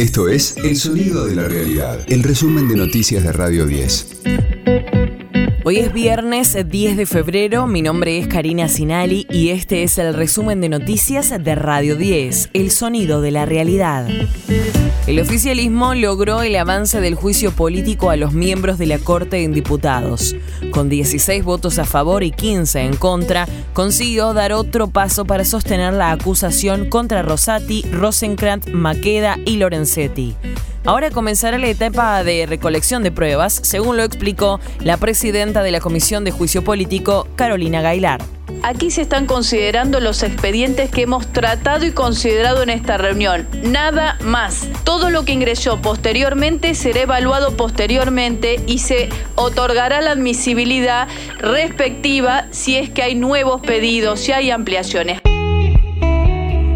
Esto es El Sonido de la Realidad, el resumen de noticias de Radio 10. Hoy es viernes 10 de febrero, mi nombre es Karina Sinali y este es el resumen de noticias de Radio 10, El Sonido de la Realidad. El oficialismo logró el avance del juicio político a los miembros de la Corte en Diputados. Con 16 votos a favor y 15 en contra, consiguió dar otro paso para sostener la acusación contra Rosati, Rosenkrantz, Maqueda y Lorenzetti. Ahora comenzará la etapa de recolección de pruebas, según lo explicó la presidenta de la Comisión de Juicio Político, Carolina Gailar. Aquí se están considerando los expedientes que hemos tratado y considerado en esta reunión. Nada más. Todo lo que ingresó posteriormente será evaluado posteriormente y se otorgará la admisibilidad respectiva si es que hay nuevos pedidos, si hay ampliaciones.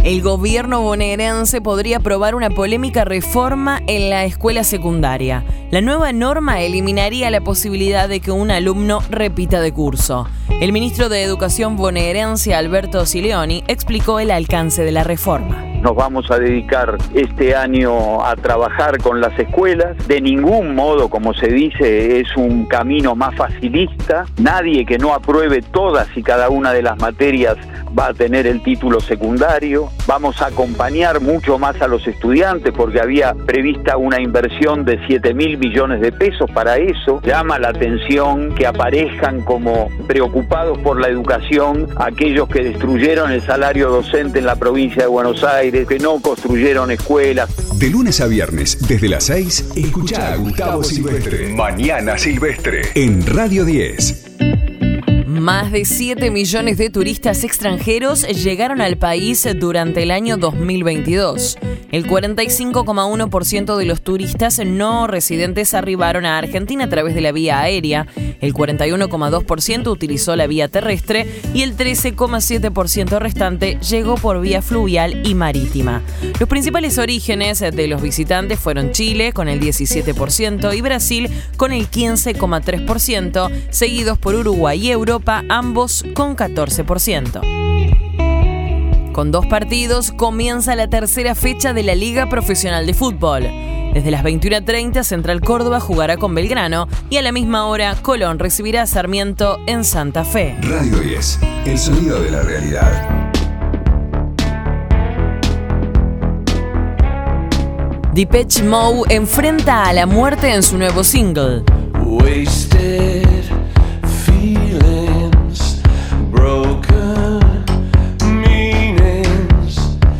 El gobierno bonaerense podría aprobar una polémica reforma en la escuela secundaria. La nueva norma eliminaría la posibilidad de que un alumno repita de curso. El ministro de Educación bonaerense, Alberto Sileoni, explicó el alcance de la reforma nos vamos a dedicar este año a trabajar con las escuelas. De ningún modo, como se dice, es un camino más facilista. Nadie que no apruebe todas y cada una de las materias va a tener el título secundario. Vamos a acompañar mucho más a los estudiantes porque había prevista una inversión de 7 mil millones de pesos para eso. Llama la atención que aparezcan como preocupados por la educación aquellos que destruyeron el salario docente en la provincia de Buenos Aires que no construyeron escuelas. De lunes a viernes, desde las 6, escucha a Gustavo Silvestre. Mañana Silvestre. En Radio 10. Más de 7 millones de turistas extranjeros llegaron al país durante el año 2022. El 45,1% de los turistas no residentes arribaron a Argentina a través de la vía aérea, el 41,2% utilizó la vía terrestre y el 13,7% restante llegó por vía fluvial y marítima. Los principales orígenes de los visitantes fueron Chile con el 17% y Brasil con el 15,3%, seguidos por Uruguay y Europa, ambos con 14%. Con dos partidos comienza la tercera fecha de la Liga Profesional de Fútbol. Desde las 21.30 Central Córdoba jugará con Belgrano y a la misma hora Colón recibirá a Sarmiento en Santa Fe. Radio 10, el sonido de la realidad. Depeche Mode enfrenta a la muerte en su nuevo single.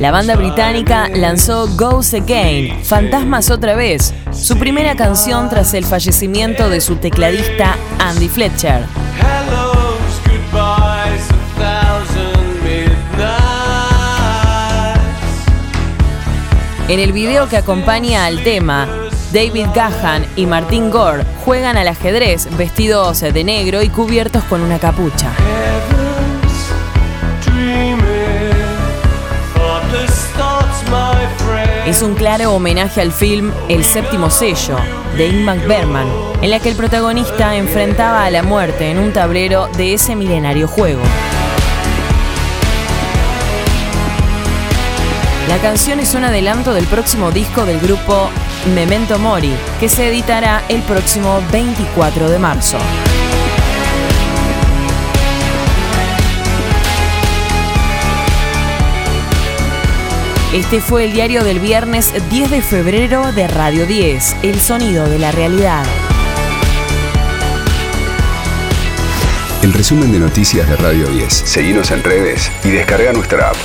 La banda británica lanzó Ghost Again, Fantasmas otra vez, su primera canción tras el fallecimiento de su tecladista Andy Fletcher. En el video que acompaña al tema, David Gahan y Martin Gore juegan al ajedrez vestidos de negro y cubiertos con una capucha. Es un claro homenaje al film El séptimo sello de Ingmar Bergman, en la que el protagonista enfrentaba a la muerte en un tablero de ese milenario juego. La canción es un adelanto del próximo disco del grupo Memento Mori, que se editará el próximo 24 de marzo. Este fue el diario del viernes 10 de febrero de Radio 10, El Sonido de la Realidad. El resumen de noticias de Radio 10. Seguimos en redes y descarga nuestra app.